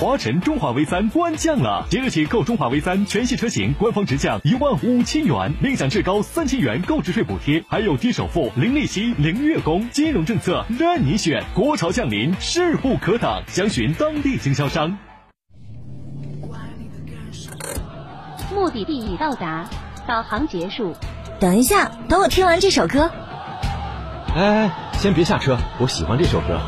华晨中华 V 三官降了，即日起购中华 V 三全系车型，官方直降一万五千元，另享至高三千元购置税补贴，还有低首付、零利息、零月供，金融政策任你选。国潮降临，势不可挡，详询当地经销商。目的地已到达，导航结束。等一下，等我听完这首歌。哎哎，先别下车，我喜欢这首歌。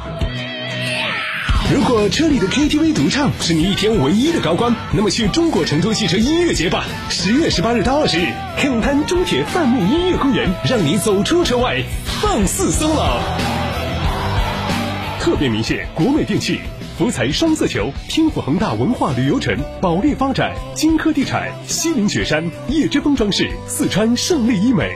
如果车里的 KTV 独唱是你一天唯一的高光，那么去中国成都汽车音乐节吧！十月十八日到二十日，黑龙滩中铁泛木音乐公园，让你走出车外，放肆 solo。特别鸣谢国美电器、福彩双色球、天府恒大文化旅游城、保利发展、金科地产、西岭雪山、叶之峰装饰、四川胜利医美。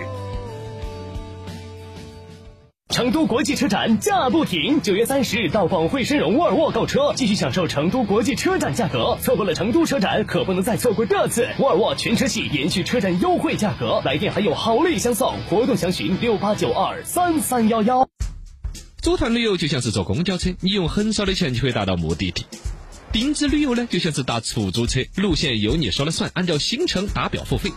成都国际车展价不停，九月三十日到广汇深融沃尔沃购车，继续享受成都国际车展价格。错过了成都车展，可不能再错过这次沃尔沃全车系延续车展优惠价格，来电还有好礼相送。活动详询六八九二三三幺幺。组团旅游就像是坐公交车，你用很少的钱就可以达到目的地。定制旅游呢，就像是打出租车，路线由你说了算，按照行程打表付费。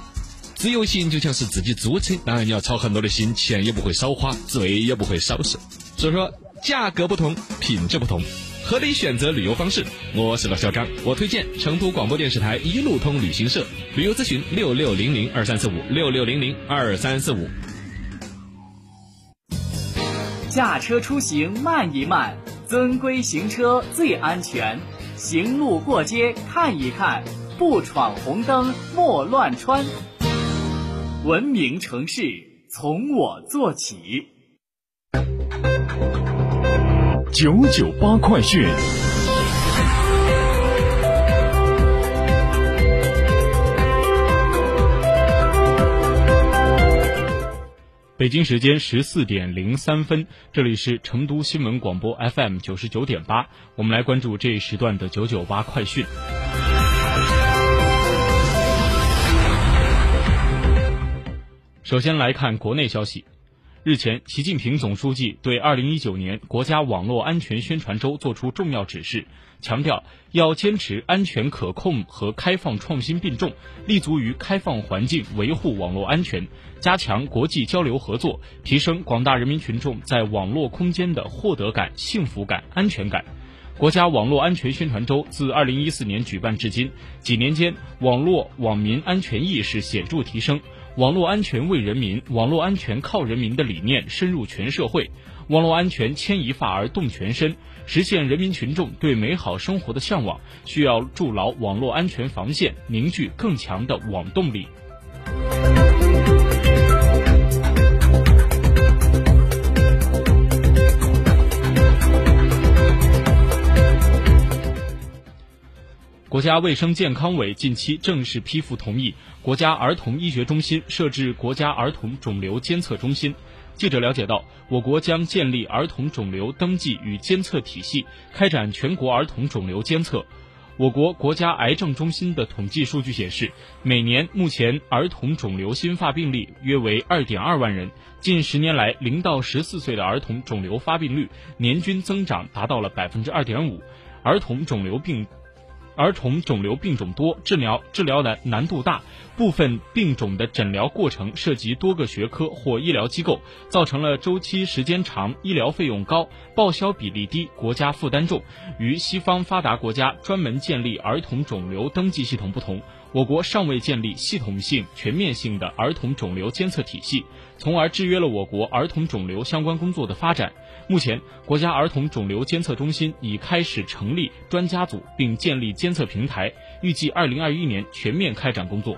自由行就像是自己租车，当然你要操很多的心，钱也不会少花，罪也不会少受。所以说，价格不同，品质不同，合理选择旅游方式。我是老小刚，我推荐成都广播电视台一路通旅行社，旅游咨询六六零零二三四五六六零零二三四五。驾车出行慢一慢，遵规行车最安全。行路过街看一看，不闯红灯莫乱穿。文明城市从我做起。九九八快讯。北京时间十四点零三分，这里是成都新闻广播 FM 九十九点八，我们来关注这一时段的九九八快讯。首先来看国内消息。日前，习近平总书记对二零一九年国家网络安全宣传周作出重要指示，强调要坚持安全可控和开放创新并重，立足于开放环境维护网络安全，加强国际交流合作，提升广大人民群众在网络空间的获得感、幸福感、安全感。国家网络安全宣传周自二零一四年举办至今，几年间，网络网民安全意识显著提升。网络安全为人民，网络安全靠人民的理念深入全社会，网络安全牵一发而动全身，实现人民群众对美好生活的向往，需要筑牢网络安全防线，凝聚更强的网动力。国家卫生健康委近期正式批复同意国家儿童医学中心设置国家儿童肿瘤监测中心。记者了解到，我国将建立儿童肿瘤登记与监测体系，开展全国儿童肿瘤监测。我国国家癌症中心的统计数据显示，每年目前儿童肿瘤新发病例约为二点二万人。近十年来，零到十四岁的儿童肿瘤发病率年均增长达到了百分之二点五。儿童肿瘤病儿童肿瘤病种多，治疗治疗难难度大，部分病种的诊疗过程涉及多个学科或医疗机构，造成了周期时间长、医疗费用高、报销比例低、国家负担重。与西方发达国家专门建立儿童肿瘤登记系统不同，我国尚未建立系统性、全面性的儿童肿瘤监测体系，从而制约了我国儿童肿瘤相关工作的发展。目前，国家儿童肿瘤监测中心已开始成立专家组，并建立监测平台，预计二零二一年全面开展工作。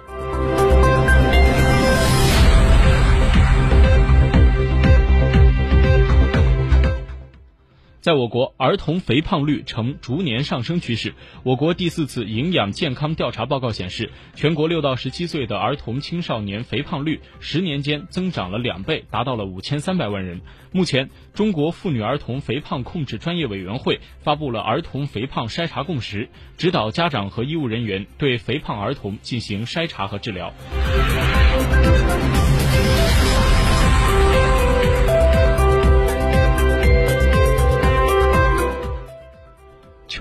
在我国，儿童肥胖率呈逐年上升趋势。我国第四次营养健康调查报告显示，全国六到十七岁的儿童青少年肥胖率十年间增长了两倍，达到了五千三百万人。目前，中国妇女儿童肥胖控制专业委员会发布了儿童肥胖筛查共识，指导家长和医务人员对肥胖儿童进行筛查和治疗。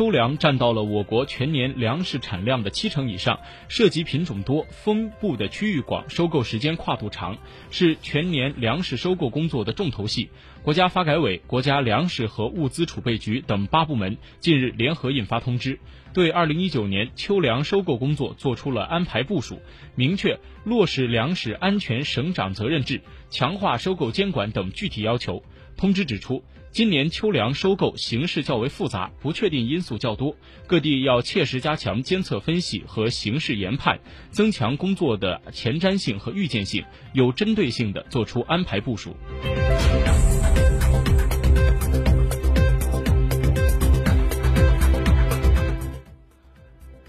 秋粮占到了我国全年粮食产量的七成以上，涉及品种多、分布的区域广、收购时间跨度长，是全年粮食收购工作的重头戏。国家发改委、国家粮食和物资储备局等八部门近日联合印发通知，对二零一九年秋粮收购工作作出了安排部署，明确落实粮食安全省长责任制，强化收购监管等具体要求。通知指出，今年秋粮收购形势较为复杂，不确定因素较多，各地要切实加强监测分析和形势研判，增强工作的前瞻性和预见性，有针对性地作出安排部署。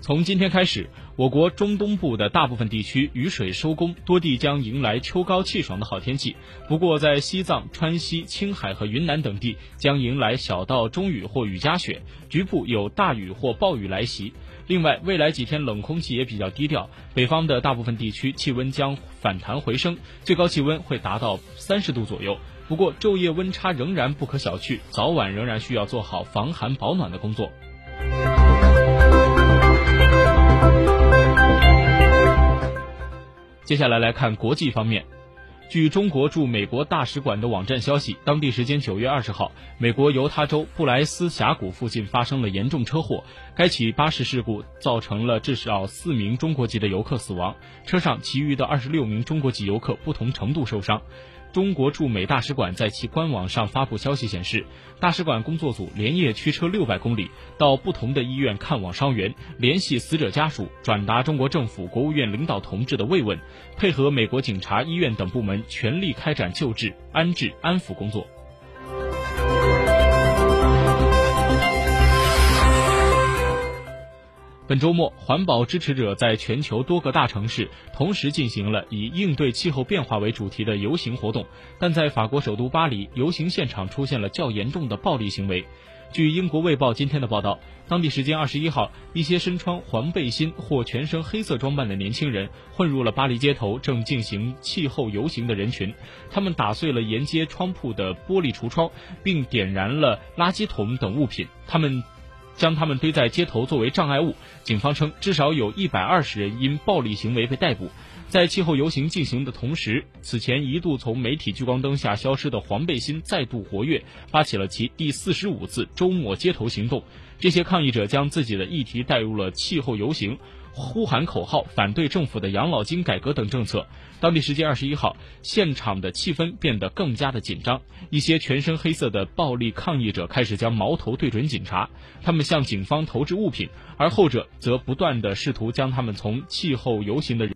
从今天开始，我国中东部的大部分地区雨水收工，多地将迎来秋高气爽的好天气。不过，在西藏、川西、青海和云南等地将迎来小到中雨或雨夹雪，局部有大雨或暴雨来袭。另外，未来几天冷空气也比较低调，北方的大部分地区气温将反弹回升，最高气温会达到三十度左右。不过，昼夜温差仍然不可小觑，早晚仍然需要做好防寒保暖的工作。接下来来看国际方面，据中国驻美国大使馆的网站消息，当地时间九月二十号，美国犹他州布莱斯峡谷附近发生了严重车祸，该起巴士事故造成了至少四名中国籍的游客死亡，车上其余的二十六名中国籍游客不同程度受伤。中国驻美大使馆在其官网上发布消息显示，大使馆工作组连夜驱车六百公里，到不同的医院看望伤员，联系死者家属，转达中国政府、国务院领导同志的慰问，配合美国警察、医院等部门全力开展救治、安置、安抚工作。本周末，环保支持者在全球多个大城市同时进行了以应对气候变化为主题的游行活动，但在法国首都巴黎，游行现场出现了较严重的暴力行为。据英国《卫报》今天的报道，当地时间二十一号，一些身穿黄背心或全身黑色装扮的年轻人混入了巴黎街头正进行气候游行的人群，他们打碎了沿街窗铺的玻璃橱窗，并点燃了垃圾桶等物品。他们。将他们堆在街头作为障碍物。警方称，至少有一百二十人因暴力行为被逮捕。在气候游行进行的同时，此前一度从媒体聚光灯下消失的黄背心再度活跃，发起了其第四十五次周末街头行动。这些抗议者将自己的议题带入了气候游行。呼喊口号，反对政府的养老金改革等政策。当地时间二十一号，现场的气氛变得更加的紧张。一些全身黑色的暴力抗议者开始将矛头对准警察，他们向警方投掷物品，而后者则不断的试图将他们从气候游行的人。